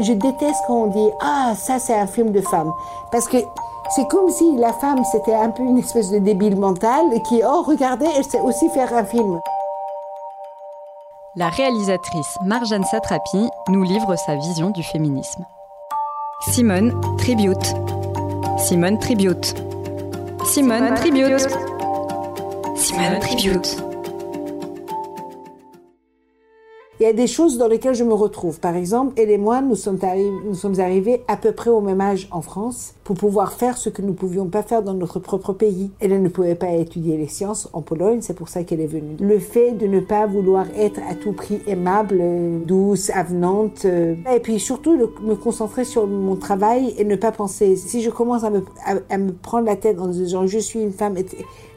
Je déteste quand on dit Ah, ça c'est un film de femme. Parce que c'est comme si la femme c'était un peu une espèce de débile mental qui, oh regardez, elle sait aussi faire un film. La réalisatrice Marjane Satrapi nous livre sa vision du féminisme. Simone Tribute. Simone Tribute. Simone Tribute. Simone Tribute. Il y a des choses dans lesquelles je me retrouve. Par exemple, elle et moi, nous sommes, arrivés à peu près au même âge en France pour pouvoir faire ce que nous ne pouvions pas faire dans notre propre pays. Elle ne pouvait pas étudier les sciences en Pologne, c'est pour ça qu'elle est venue. Le fait de ne pas vouloir être à tout prix aimable, douce, avenante, euh, et puis surtout de me concentrer sur mon travail et ne pas penser. Si je commence à me, à, me prendre la tête en disant je suis une femme,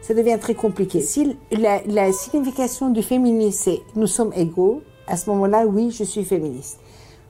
ça devient très compliqué. Si la, la signification du féminisme c'est nous sommes égaux, à ce moment-là, oui, je suis féministe.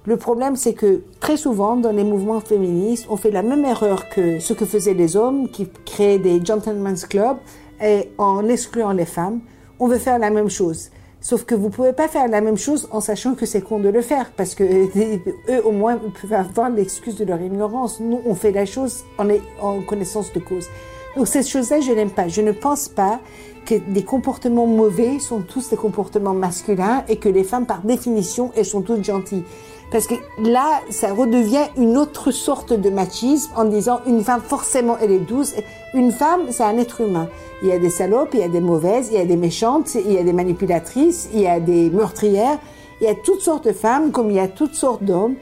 Le problème, c'est que très souvent, dans les mouvements féministes, on fait la même erreur que ce que faisaient les hommes qui créaient des gentlemen's clubs et en excluant les femmes. On veut faire la même chose. Sauf que vous pouvez pas faire la même chose en sachant que c'est con de le faire, parce que eux, au moins, peuvent avoir l'excuse de leur ignorance. Nous, on fait la chose en, en connaissance de cause. Donc, cette chose-là, je n'aime pas. Je ne pense pas que des comportements mauvais sont tous des comportements masculins et que les femmes, par définition, elles sont toutes gentilles. Parce que là, ça redevient une autre sorte de machisme en disant une femme, forcément, elle est douce. Une femme, c'est un être humain. Il y a des salopes, il y a des mauvaises, il y a des méchantes, il y a des manipulatrices, il y a des meurtrières. Il y a toutes sortes de femmes comme il y a toutes sortes d'hommes.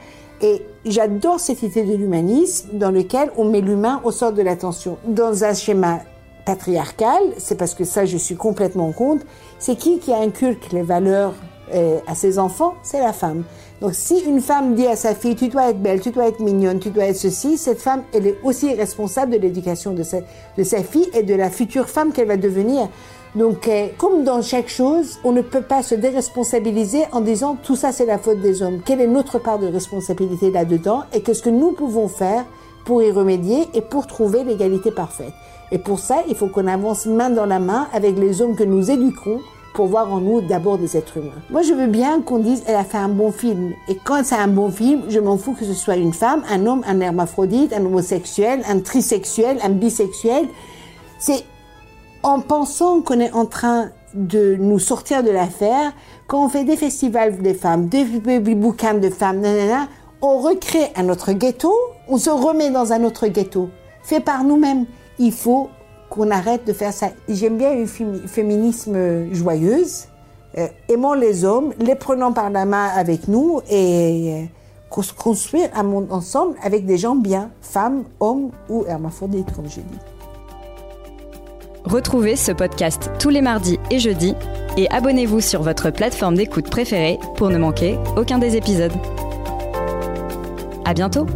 Et j'adore cette idée de l'humanisme dans lequel on met l'humain au centre de l'attention. Dans un schéma patriarcale, c'est parce que ça je suis complètement contre, c'est qui qui inculque les valeurs euh, à ses enfants? C'est la femme. Donc si une femme dit à sa fille tu dois être belle, tu dois être mignonne, tu dois être ceci, cette femme elle est aussi responsable de l'éducation de sa, de sa fille et de la future femme qu'elle va devenir. Donc, euh, comme dans chaque chose, on ne peut pas se déresponsabiliser en disant tout ça c'est la faute des hommes. Quelle est notre part de responsabilité là-dedans et qu'est-ce que nous pouvons faire pour y remédier et pour trouver l'égalité parfaite? Et pour ça, il faut qu'on avance main dans la main avec les hommes que nous éduquerons pour voir en nous d'abord des êtres humains. Moi, je veux bien qu'on dise elle a fait un bon film. Et quand c'est un bon film, je m'en fous que ce soit une femme, un homme, un hermaphrodite, un homosexuel, un trisexuel, un bisexuel. C'est en pensant qu'on est en train de nous sortir de l'affaire, quand on fait des festivals des femmes, des bouquins de femmes, on recrée un autre ghetto, on se remet dans un autre ghetto, fait par nous-mêmes il faut qu'on arrête de faire ça. J'aime bien une féminisme joyeuse, euh, aimant les hommes, les prenant par la main avec nous et euh, construire un monde ensemble avec des gens bien, femmes, hommes ou hermaphrodites, comme je dis. Retrouvez ce podcast tous les mardis et jeudis et abonnez-vous sur votre plateforme d'écoute préférée pour ne manquer aucun des épisodes. À bientôt!